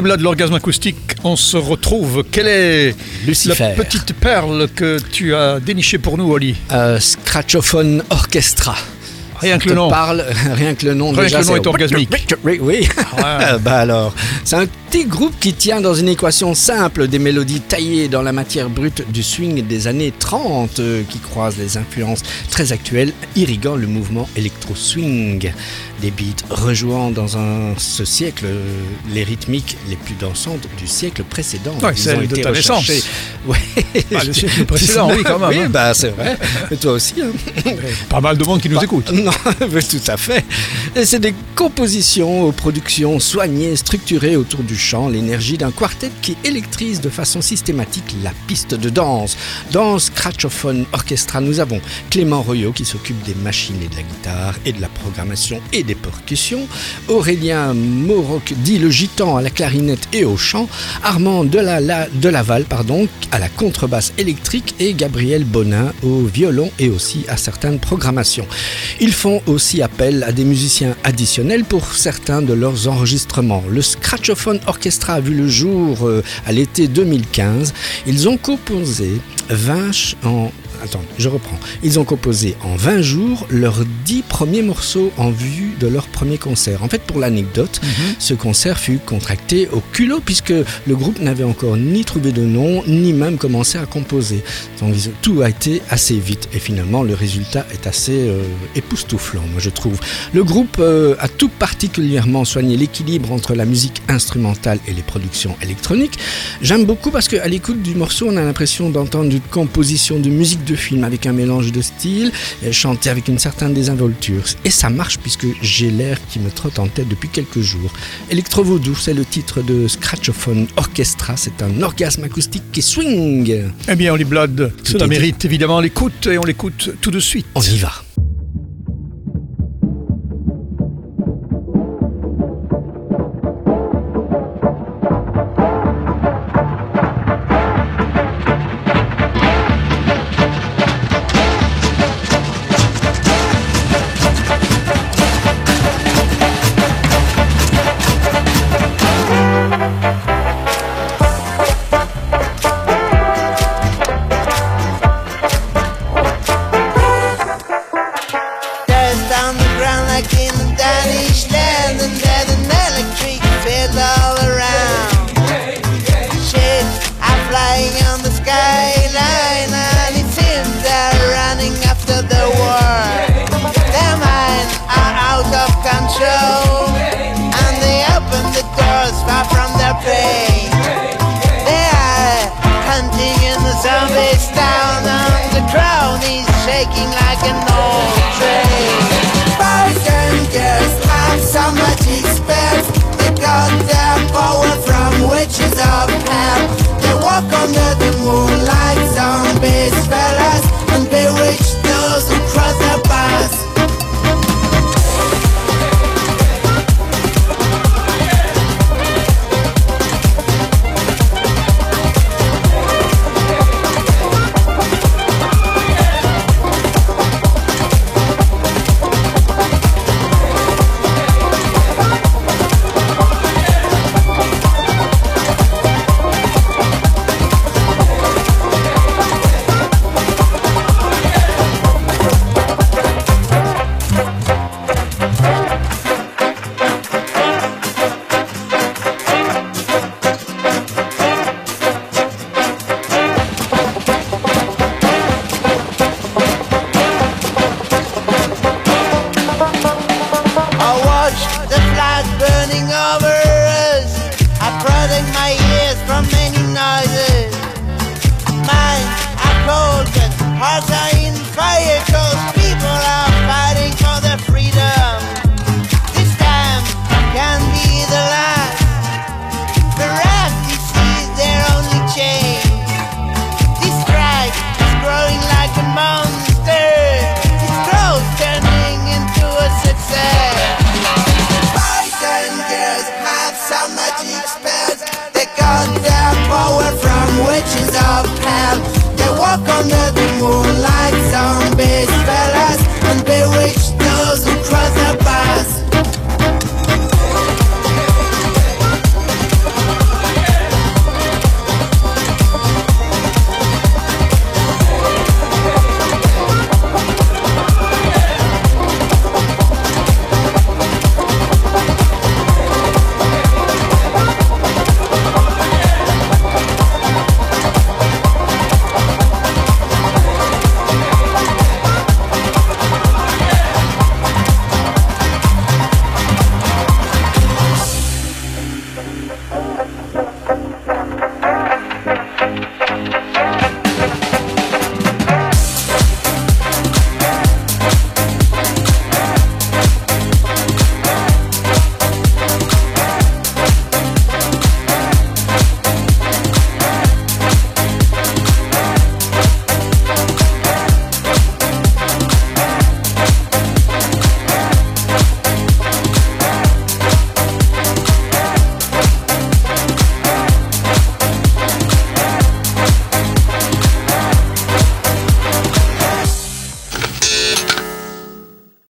Blood, l'orgasme acoustique, on se retrouve. Quelle est Lucifer. la petite perle que tu as dénichée pour nous, Oli? Euh, Scratchophone Orchestra. Rien que le nom. Parle, rien que le nom. Rien déjà, que le nom c'est- est orgasmique. Oui, oui. Ouais. bah alors, c'est un petit groupe qui tient dans une équation simple des mélodies taillées dans la matière brute du swing des années 30 euh, qui croisent les influences très actuelles, irriguant le mouvement électro-swing. Des beats rejouant dans un, ce siècle euh, les rythmiques les plus dansantes du siècle précédent. Ouais, Ils ont de été recherchés. Ouais. Ah, le siècle précédent, oui, quand même, Oui, hein. bah c'est vrai. Et toi aussi. hein. Pas mal de monde qui nous écoute. Non, tout à fait. Et c'est des compositions aux productions soignées, structurées autour du chant, l'énergie d'un quartet qui électrise de façon systématique la piste de danse. Dans Scratchophone Orchestra, nous avons Clément Royot qui s'occupe des machines et de la guitare et de la programmation et des percussions, Aurélien Moroc dit le gitan à la clarinette et au chant, Armand de, la, la- de Laval pardon, à la contrebasse électrique et Gabriel Bonin au violon et aussi à certaines programmations. Ils font aussi appel à des musiciens additionnels pour certains de leurs enregistrements. Le Scratchophone Orchestra a vu le jour euh, à l'été 2015. Ils ont composé 20 ch- en Attends, je reprends. Ils ont composé en 20 jours leurs 10 premiers morceaux en vue de leur premier concert. En fait, pour l'anecdote, ce concert fut contracté au culot puisque le groupe n'avait encore ni trouvé de nom, ni même commencé à composer. Donc tout a été assez vite et finalement le résultat est assez euh, époustouflant, moi je trouve. Le groupe euh, a tout particulièrement soigné l'équilibre entre la musique instrumentale et les productions électroniques. J'aime beaucoup parce qu'à l'écoute du morceau, on a l'impression d'entendre une composition de musique de film avec un mélange de styles, euh, chanté avec une certaine désinvolture. Et ça marche puisque j'ai l'air qui me trotte en tête depuis quelques jours. Electro Voodoo, c'est le titre de Scratchophone Orchestra. C'est un orgasme acoustique qui swing. Eh bien, Oli Blood, Tout cela mérite évidemment l'écoute et on l'écoute tout de suite. On y va. From. They are hunting in the zombies town, and the crowd is shaking like an old train. And girls have so much experience. They got their power from witches of walk under the moonlight, sound bass,